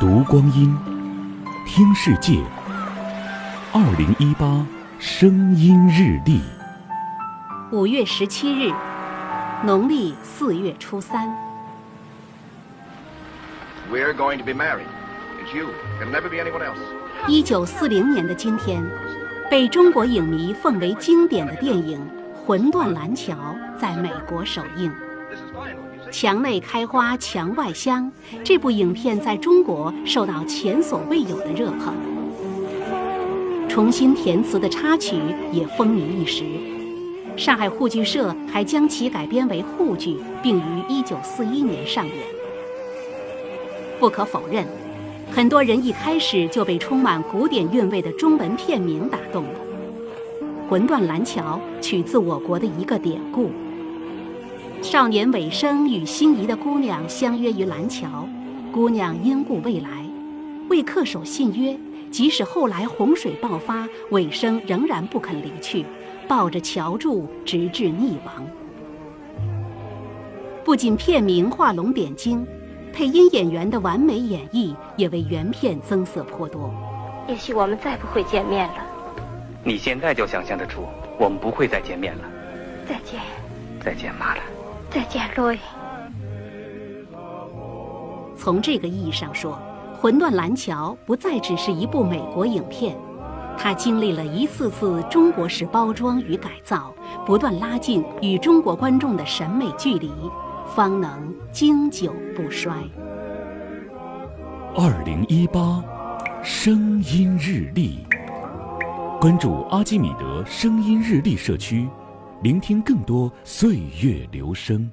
读光阴，听世界。二零一八声音日历，五月十七日，农历四月初三。We're going to be married. It's you. It'll never be anyone else. 一九四零年的今天，被中国影迷奉为经典的电影《魂断蓝桥》在美国首映。This is? 墙内开花墙外香，这部影片在中国受到前所未有的热捧。重新填词的插曲也风靡一时，上海沪剧社还将其改编为沪剧，并于1941年上演。不可否认，很多人一开始就被充满古典韵味的中文片名打动了。《魂断蓝桥》取自我国的一个典故。少年尾生与心仪的姑娘相约于蓝桥，姑娘因故未来，为恪守信约，即使后来洪水爆发，尾生仍然不肯离去，抱着桥柱直至溺亡。不仅片名画龙点睛，配音演员的完美演绎也为原片增色颇多。也许我们再不会见面了。你现在就想象得出，我们不会再见面了。再见，再见，妈了。再见，路易。从这个意义上说，《魂断蓝桥》不再只是一部美国影片，它经历了一次次中国式包装与改造，不断拉近与中国观众的审美距离，方能经久不衰。二零一八声音日历，关注阿基米德声音日历社区，聆听更多岁月流声。